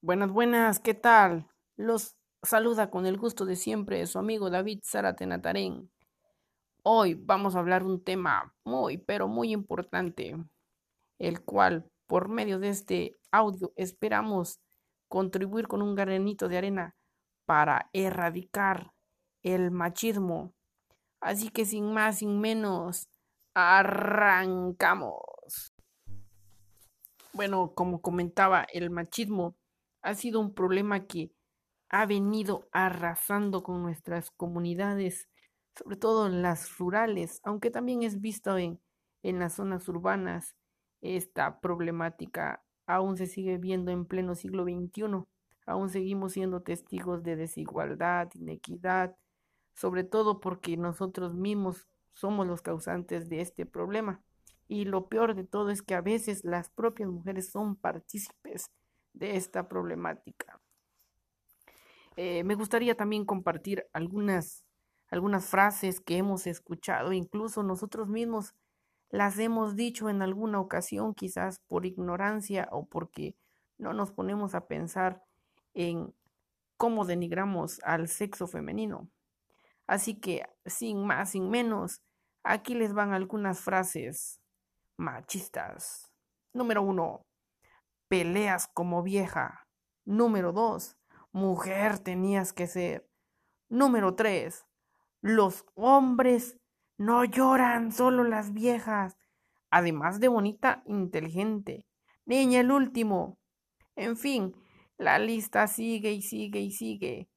Buenas, buenas, ¿qué tal? Los saluda con el gusto de siempre su amigo David Zárate Natarén. Hoy vamos a hablar un tema muy, pero muy importante, el cual por medio de este audio esperamos contribuir con un granito de arena para erradicar el machismo. Así que sin más, sin menos, arrancamos. Bueno, como comentaba, el machismo ha sido un problema que ha venido arrasando con nuestras comunidades, sobre todo en las rurales, aunque también es visto en, en las zonas urbanas. Esta problemática aún se sigue viendo en pleno siglo XXI. Aún seguimos siendo testigos de desigualdad, inequidad, sobre todo porque nosotros mismos somos los causantes de este problema. Y lo peor de todo es que a veces las propias mujeres son partícipes de esta problemática. Eh, me gustaría también compartir algunas, algunas frases que hemos escuchado, incluso nosotros mismos las hemos dicho en alguna ocasión, quizás por ignorancia o porque no nos ponemos a pensar en cómo denigramos al sexo femenino. Así que, sin más, sin menos, aquí les van algunas frases machistas. Número uno, peleas como vieja. Número dos, mujer tenías que ser. Número tres, los hombres no lloran, solo las viejas. Además de bonita, inteligente. Niña, el último. En fin, la lista sigue y sigue y sigue.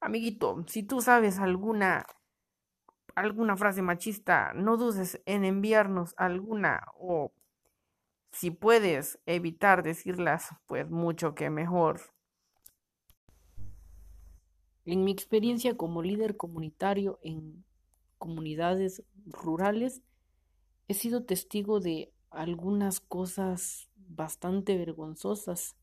Amiguito, si tú sabes alguna alguna frase machista, no dudes en enviarnos alguna o si puedes evitar decirlas, pues mucho que mejor. En mi experiencia como líder comunitario en comunidades rurales, he sido testigo de algunas cosas bastante vergonzosas.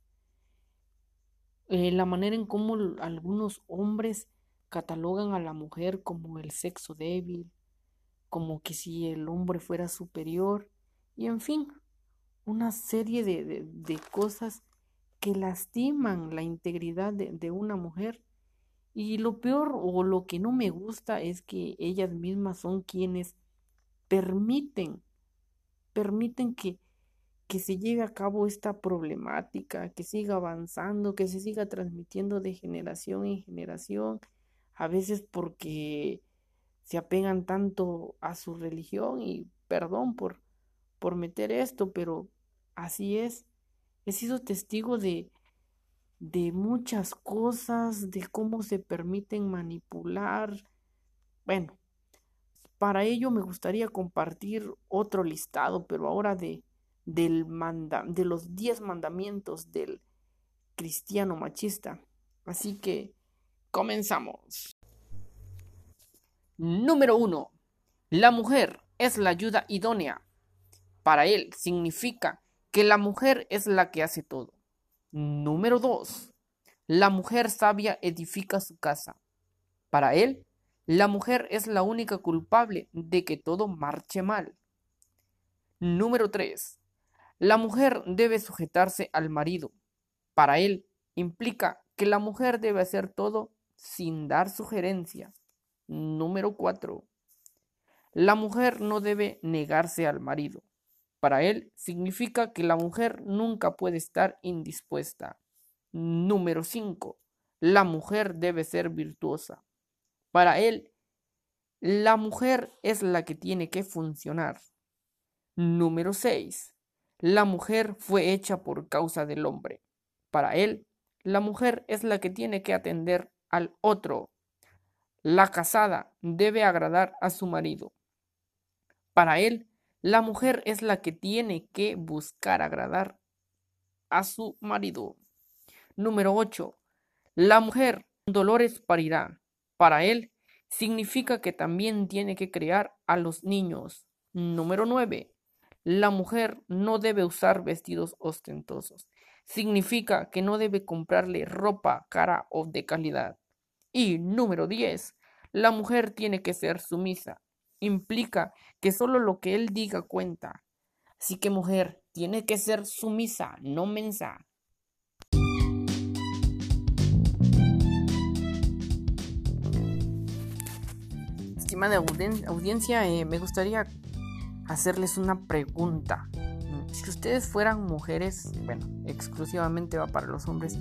Eh, la manera en cómo algunos hombres catalogan a la mujer como el sexo débil, como que si el hombre fuera superior, y en fin, una serie de, de, cosas que lastiman la integridad de, de, una mujer. Y lo peor o lo que no me gusta es que ellas mismas son quienes permiten, permiten que, que se lleve a cabo esta problemática, que siga avanzando, que se siga transmitiendo de generación en generación, a veces porque se apegan tanto a su religión y perdón por, por meter esto, pero así es. He sido testigo de, de muchas cosas, de cómo se permiten manipular. Bueno, para ello me gustaría compartir otro listado, pero ahora de, del manda, de los diez mandamientos del cristiano machista. Así que comenzamos. Número uno. La mujer es la ayuda idónea para él significa que la mujer es la que hace todo. Número 2. La mujer sabia edifica su casa. Para él, la mujer es la única culpable de que todo marche mal. Número 3. La mujer debe sujetarse al marido. Para él, implica que la mujer debe hacer todo sin dar sugerencia. Número 4. La mujer no debe negarse al marido. Para él significa que la mujer nunca puede estar indispuesta. Número 5. La mujer debe ser virtuosa. Para él, la mujer es la que tiene que funcionar. Número 6. La mujer fue hecha por causa del hombre. Para él, la mujer es la que tiene que atender al otro. La casada debe agradar a su marido. Para él, la mujer es la que tiene que buscar agradar a su marido. Número 8. La mujer dolores parirá. Para él significa que también tiene que criar a los niños. Número 9. La mujer no debe usar vestidos ostentosos. Significa que no debe comprarle ropa cara o de calidad. Y número 10. La mujer tiene que ser sumisa implica que solo lo que él diga cuenta. Así que mujer, tiene que ser sumisa, no mensa. Estimada audiencia, eh, me gustaría hacerles una pregunta. Mm, si ustedes fueran mujeres, bueno, exclusivamente va para los hombres.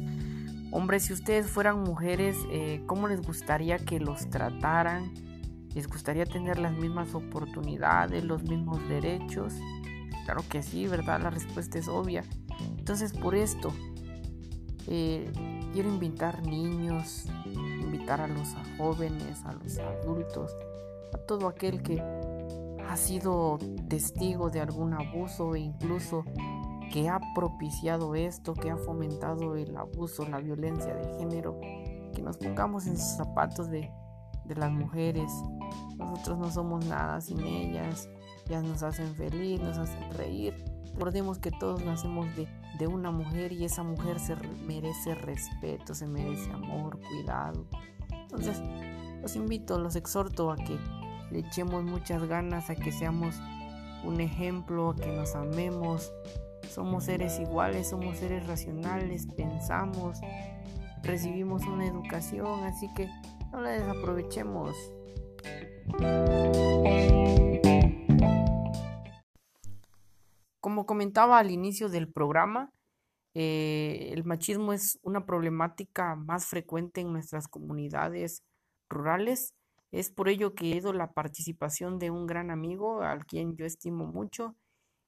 Hombres, si ustedes fueran mujeres, eh, ¿cómo les gustaría que los trataran? ¿Les gustaría tener las mismas oportunidades, los mismos derechos? Claro que sí, ¿verdad? La respuesta es obvia. Entonces, por esto, eh, quiero invitar niños, invitar a los jóvenes, a los adultos, a todo aquel que ha sido testigo de algún abuso e incluso que ha propiciado esto, que ha fomentado el abuso, la violencia de género, que nos pongamos en sus zapatos de, de las mujeres. Nosotros no somos nada sin ellas, ellas nos hacen feliz, nos hacen reír. Recordemos que todos nacemos de, de una mujer y esa mujer se merece respeto, se merece amor, cuidado. Entonces, los invito, los exhorto a que le echemos muchas ganas, a que seamos un ejemplo, a que nos amemos. Somos seres iguales, somos seres racionales, pensamos, recibimos una educación, así que no la desaprovechemos. Como comentaba al inicio del programa, eh, el machismo es una problemática más frecuente en nuestras comunidades rurales. Es por ello que he ido la participación de un gran amigo al quien yo estimo mucho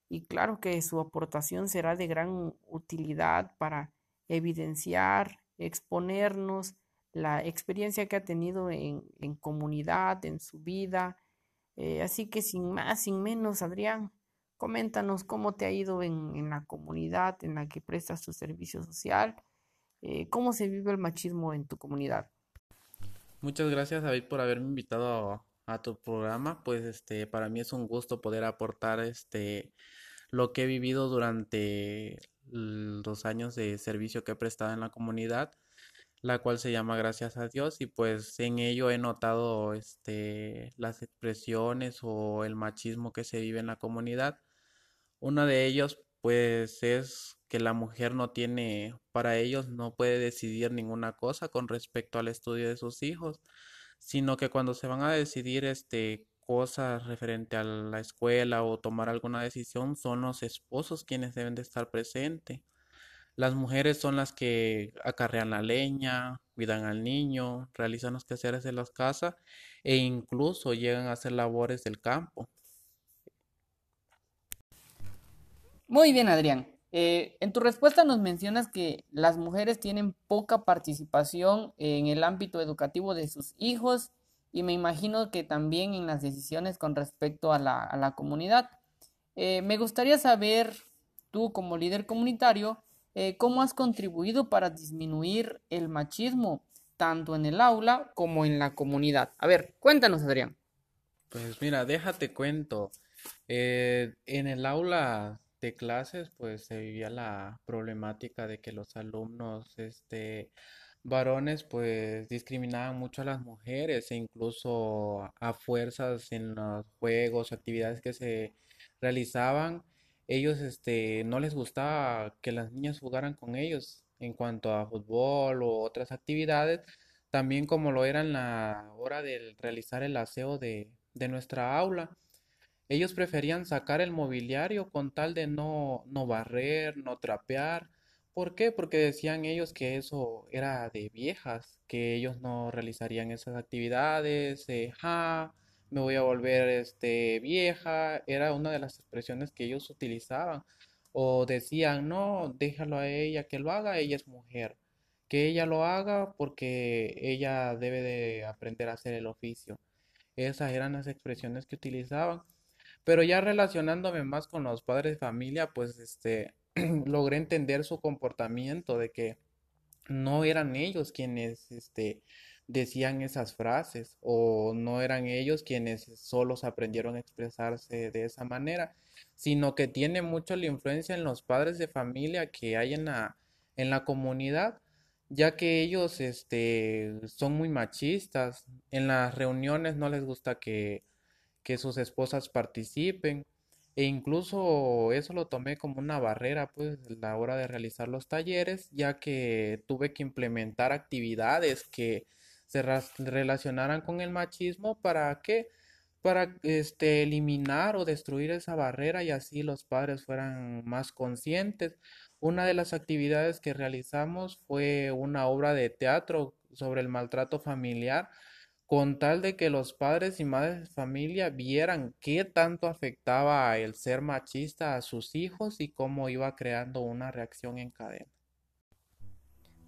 y claro que su aportación será de gran utilidad para evidenciar, exponernos la experiencia que ha tenido en, comunidad, en su vida. Eh, así que sin más, sin menos, Adrián, coméntanos cómo te ha ido en, la comunidad en la que prestas tu servicio social, eh, cómo se vive el machismo en tu comunidad. Muchas gracias David por haberme invitado a, tu programa. Pues este para mí es un gusto poder aportar este lo que he vivido durante los años de servicio que he prestado en la comunidad, la cual se llama Gracias a Dios y pues en ello he notado este las expresiones o el machismo que se vive en la comunidad. Uno de ellos pues es que la mujer no tiene, para ellos no puede decidir ninguna cosa con respecto al estudio de sus hijos, sino que cuando se van a decidir este cosas referente a la escuela o tomar alguna decisión son los esposos quienes deben de estar presentes. Las mujeres son las que acarrean la leña, cuidan al niño, realizan los quehaceres de las casas e incluso llegan a hacer labores del campo. Muy bien, Adrián. Eh, en tu respuesta nos mencionas que las mujeres tienen poca participación en el ámbito educativo de sus hijos y me imagino que también en las decisiones con respecto a la, comunidad. Eh, me gustaría saber, tú como líder comunitario, eh, cómo has contribuido para disminuir el machismo tanto en el aula como en la comunidad. A ver, cuéntanos, Adrián. Pues mira, déjate cuento. en el aula de clases, pues se vivía la problemática de que los alumnos, este, varones, pues discriminaban mucho a las mujeres e incluso a fuerzas en los juegos, actividades que se realizaban, ellos, este, no les gustaba que las niñas jugaran con ellos en cuanto a fútbol o otras actividades, también como lo era en la hora de realizar el aseo de, de nuestra aula. Ellos preferían sacar el mobiliario con tal de no, no barrer, no trapear. ¿Por qué? Porque decían ellos que eso era de viejas, que ellos no realizarían esas actividades, eh, ja, me voy a volver este, vieja, era una de las expresiones que ellos utilizaban. O decían, no, déjalo a ella que lo haga, ella es mujer, que ella lo haga porque ella debe de aprender a hacer el oficio. Esas eran las expresiones que utilizaban. Pero ya relacionándome más con los padres de familia, pues este logré entender su comportamiento de que no eran ellos quienes este decían esas frases o no eran ellos quienes solos aprendieron a expresarse de esa manera, sino que tiene mucho la influencia en los padres de familia que hay en la, en la comunidad, ya que ellos este, son muy machistas, en las reuniones no les gusta que que sus esposas participen. E incluso eso lo tomé como una barrera, pues, a la hora de realizar los talleres, ya que tuve que implementar actividades que se relacionaran con el machismo para que para este eliminar o destruir esa barrera y así los padres fueran más conscientes. Una de las actividades que realizamos fue una obra de teatro sobre el maltrato familiar con tal de que los padres y madres de familia vieran qué tanto afectaba el ser machista a sus hijos y cómo iba creando una reacción en cadena.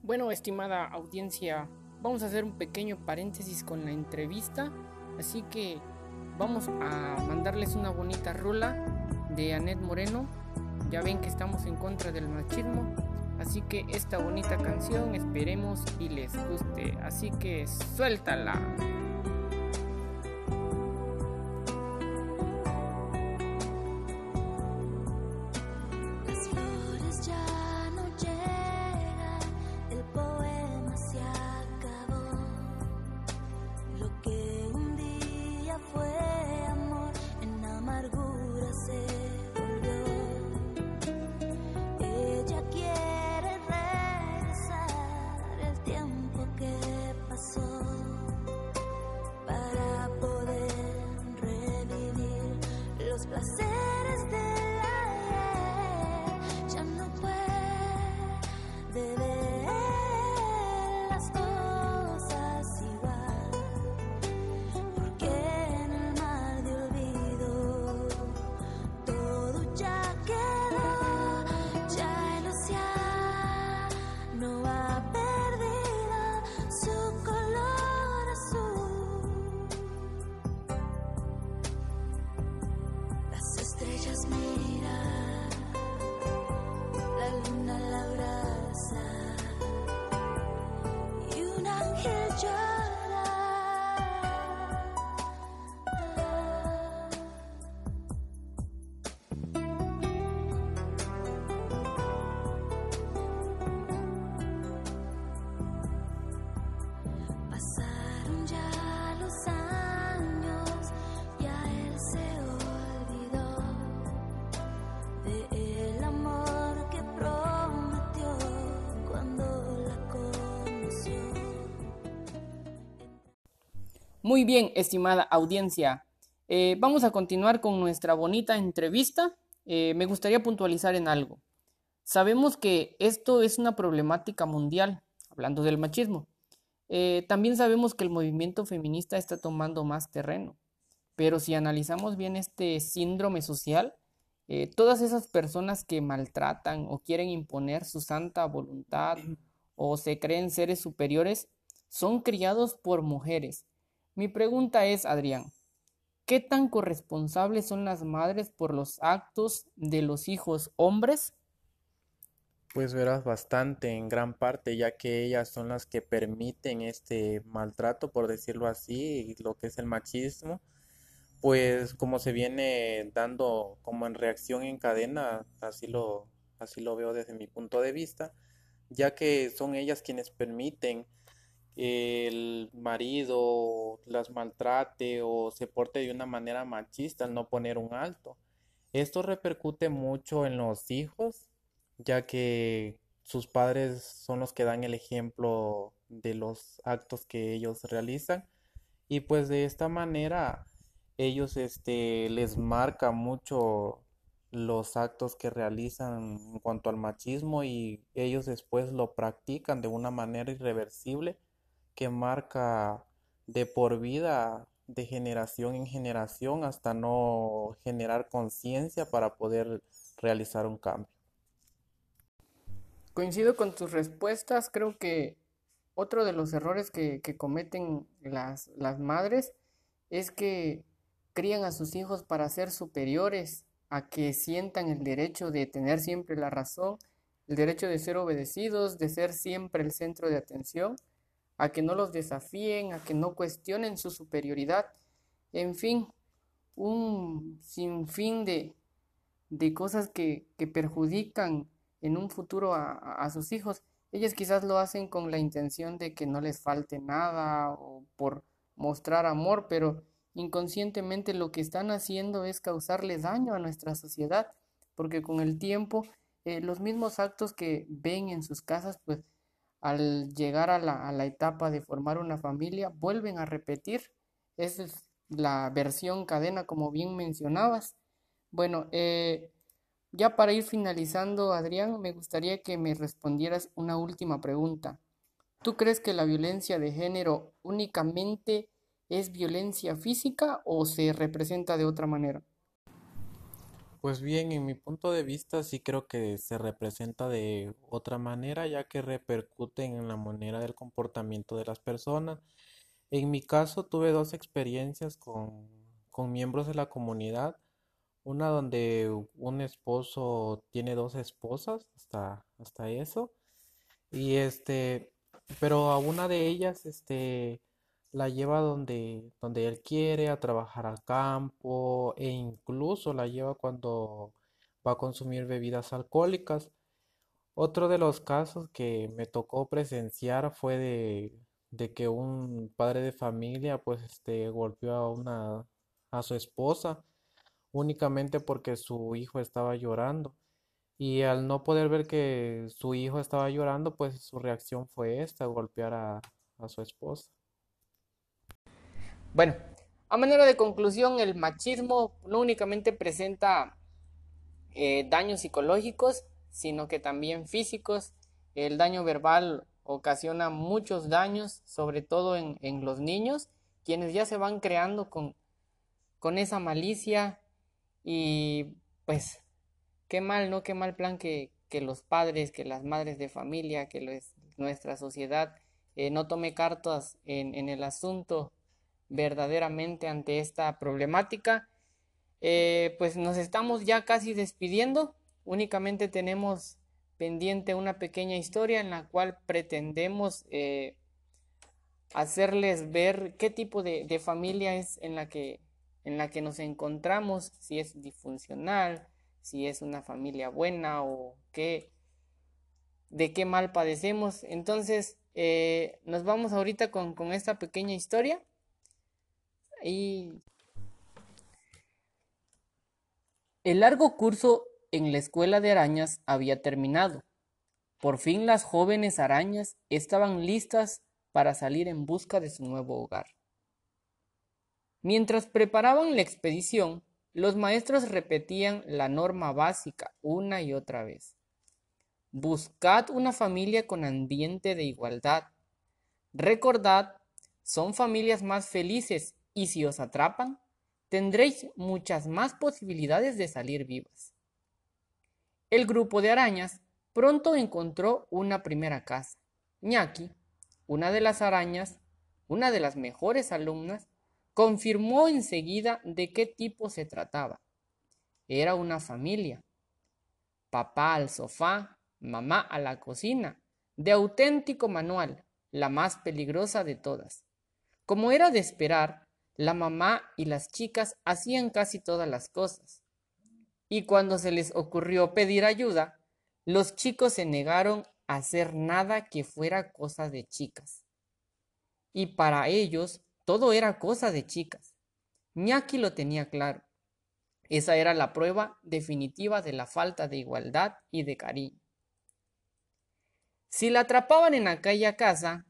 Bueno, estimada audiencia, vamos a hacer un pequeño paréntesis con la entrevista, así que vamos a mandarles una bonita rola de Anet Moreno. Ya ven que estamos en contra del machismo, así que esta bonita canción esperemos y les guste. Así que suéltala. Muy bien, estimada audiencia. Eh, vamos a continuar con nuestra bonita entrevista. Eh, me gustaría puntualizar en algo. Sabemos que esto es una problemática mundial, hablando del machismo. Eh, también sabemos que el movimiento feminista está tomando más terreno. Pero si analizamos bien este síndrome social, todas esas personas que maltratan o quieren imponer su santa voluntad o se creen seres superiores son criados por mujeres mi pregunta es, Adrián, ¿qué tan corresponsables son las madres por los actos de los hijos hombres? Pues verás bastante, en gran parte, ya que ellas son las que permiten este maltrato, por decirlo así, lo que es el machismo, pues como se viene dando como en reacción en cadena, así lo, así lo veo desde mi punto de vista, ya que son ellas quienes permiten el marido las maltrate o se porte de una manera machista al no poner un alto. Esto repercute mucho en los hijos, ya que sus padres son los que dan el ejemplo de los actos que ellos realizan y pues de esta manera ellos este les marca mucho los actos que realizan en cuanto al machismo y ellos después lo practican de una manera irreversible que marca de por vida, de generación en generación, hasta no generar conciencia para poder realizar un cambio. Coincido con tus respuestas, creo que otro de los errores que, cometen las, las madres es que crían a sus hijos para ser superiores, a que sientan el derecho de tener siempre la razón, el derecho de ser obedecidos, de ser siempre el centro de atención a que no los desafíen, a que no cuestionen su superioridad, en fin, un sinfín de, de cosas que, perjudican en un futuro a, a, sus hijos. Ellas quizás lo hacen con la intención de que no les falte nada o por mostrar amor, pero inconscientemente lo que están haciendo es causarle daño a nuestra sociedad, porque con el tiempo eh, los mismos actos que ven en sus casas, pues al llegar a la, etapa de formar una familia, vuelven a repetir. Esa es la versión cadena, como bien mencionabas. Bueno, eh, ya para ir finalizando, Adrián, me gustaría que me respondieras una última pregunta. ¿Tú crees que la violencia de género únicamente es violencia física o se representa de otra manera? Pues bien, en mi punto de vista sí creo que se representa de otra manera, ya que repercuten en la manera del comportamiento de las personas. En mi caso tuve dos experiencias con, con miembros de la comunidad, una donde un esposo tiene dos esposas, hasta, hasta eso, y este, pero a una de ellas, este, la lleva donde, donde él quiere, a trabajar al campo e incluso la lleva cuando va a consumir bebidas alcohólicas. Otro de los casos que me tocó presenciar fue de, de que un padre de familia pues este golpeó a una a su esposa únicamente porque su hijo estaba llorando. Y al no poder ver que su hijo estaba llorando, pues su reacción fue esta, golpear a, a su esposa. Bueno, a manera de conclusión, el machismo no únicamente presenta eh, daños psicológicos, sino que también físicos. El daño verbal ocasiona muchos daños, sobre todo en, los niños, quienes ya se van creando con, con esa malicia y pues qué mal, ¿no? Qué mal plan que, los padres, que las madres de familia, que nuestra sociedad eh, no tome cartas en, en el asunto verdaderamente ante esta problemática. Eh, pues nos estamos ya casi despidiendo. Únicamente tenemos pendiente una pequeña historia en la cual pretendemos eh, hacerles ver qué tipo de, familia es en la, que, en la que nos encontramos, si es disfuncional, si es una familia buena o qué, de qué mal padecemos. Entonces, eh, nos vamos ahorita con, con esta pequeña historia. El largo curso en la escuela de arañas había terminado. Por fin las jóvenes arañas estaban listas para salir en busca de su nuevo hogar. Mientras preparaban la expedición, los maestros repetían la norma básica una y otra vez. Buscad una familia con ambiente de igualdad. Recordad, son familias más felices y si os atrapan, tendréis muchas más posibilidades de salir vivas. El grupo de arañas pronto encontró una primera casa. Ñaki, una de las arañas, una de las mejores alumnas, confirmó enseguida de qué tipo se trataba. Era una familia. Papá al sofá, mamá a la cocina, de auténtico manual, la más peligrosa de todas. Como era de esperar, la mamá y las chicas hacían casi todas las cosas. Y cuando se les ocurrió pedir ayuda, los chicos se negaron a hacer nada que fuera cosa de chicas. Y para ellos todo era cosa de chicas. Ñaki lo tenía claro. Esa era la prueba definitiva de la falta de igualdad y de cariño. Si la atrapaban en aquella casa,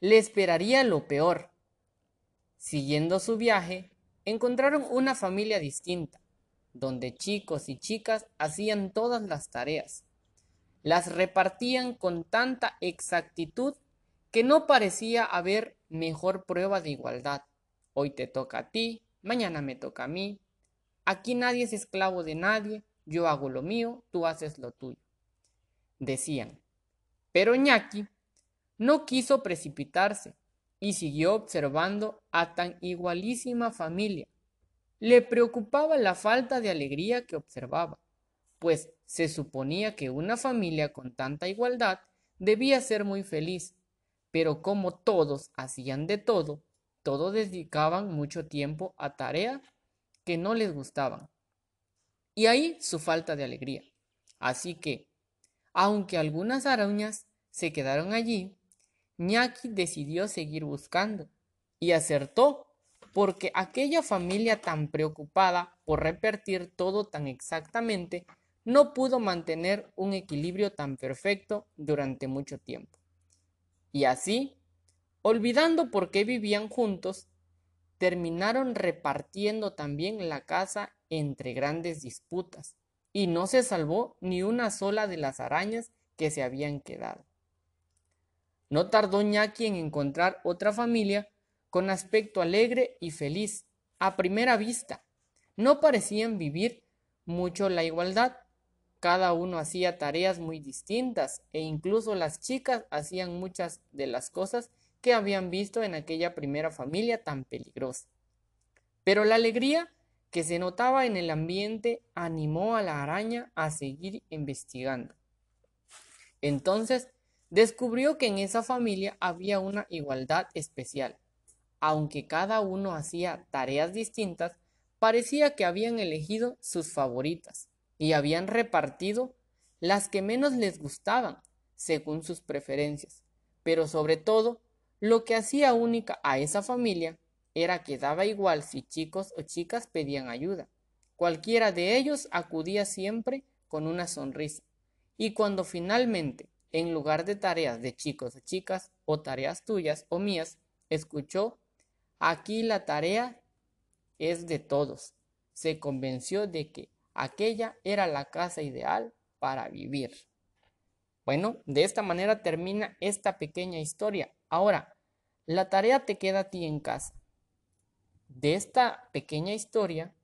le esperaría lo peor Siguiendo su viaje, encontraron una familia distinta, donde chicos y chicas hacían todas las tareas. Las repartían con tanta exactitud que no parecía haber mejor prueba de igualdad. Hoy te toca a ti, mañana me toca a mí. Aquí nadie es esclavo de nadie, yo hago lo mío, tú haces lo tuyo. Decían. Pero Ñaki no quiso precipitarse y siguió observando a tan igualísima familia. Le preocupaba la falta de alegría que observaba, pues se suponía que una familia con tanta igualdad debía ser muy feliz, pero como todos hacían de todo, todos dedicaban mucho tiempo a tareas que no les gustaban. Y ahí su falta de alegría. Así que, aunque algunas arañas se quedaron allí, Ñaki decidió seguir buscando y acertó porque aquella familia tan preocupada por repetir todo tan exactamente no pudo mantener un equilibrio tan perfecto durante mucho tiempo. Y así, olvidando por qué vivían juntos, terminaron repartiendo también la casa entre grandes disputas, y no se salvó ni una sola de las arañas que se habían quedado. No tardó Ñaki en encontrar otra familia con aspecto alegre y feliz. A primera vista, no parecían vivir mucho la igualdad. Cada uno hacía tareas muy distintas e incluso las chicas hacían muchas de las cosas que habían visto en aquella primera familia tan peligrosa. Pero la alegría que se notaba en el ambiente animó a la araña a seguir investigando. Entonces descubrió que en esa familia había una igualdad especial. Aunque cada uno hacía tareas distintas, parecía que habían elegido sus favoritas y habían repartido las que menos les gustaban según sus preferencias. Pero sobre todo, lo que hacía única a esa familia era que daba igual si chicos o chicas pedían ayuda. Cualquiera de ellos acudía siempre con una sonrisa. Y cuando finalmente, en lugar de tareas de chicos o chicas, o tareas tuyas o mías, escuchó, aquí la tarea es de todos, se convenció de que aquella era la casa ideal para vivir. Bueno, de esta manera termina esta pequeña historia. Ahora, la tarea te queda a ti en casa de esta pequeña historia,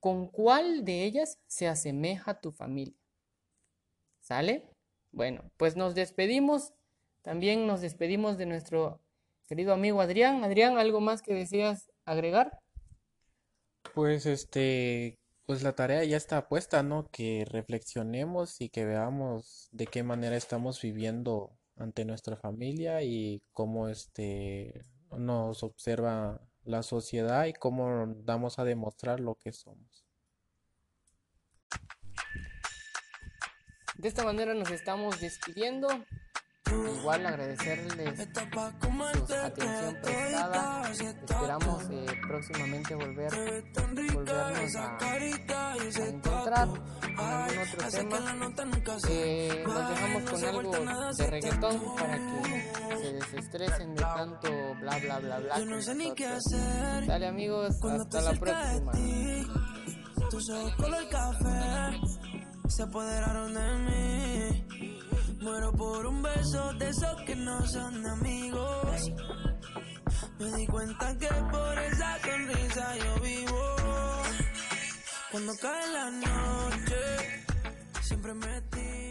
¿con cuál de ellas se asemeja tu familia? ¿Sale? Bueno, pues nos despedimos. También nos despedimos de nuestro querido amigo Adrián. Adrián, ¿algo más que deseas agregar? Pues este, pues la tarea ya está puesta, ¿no? Que reflexionemos y que veamos de qué manera estamos viviendo ante nuestra familia y cómo este nos observa la sociedad y cómo damos a demostrar lo que somos. De esta manera nos estamos despidiendo. Igual agradecerles su atención prestada. Esperamos eh, próximamente volver, volvernos a, a encontrar en algún otro tema. Eh, nos dejamos con algo de reggaetón para que se desestresen de tanto bla bla bla bla. con. Dale amigos, hasta la próxima. Se apoderaron de mí. Muero por un beso de esos que no son amigos. Me di cuenta que por esa sonrisa yo vivo. Cuando cae la noche, siempre me tiro.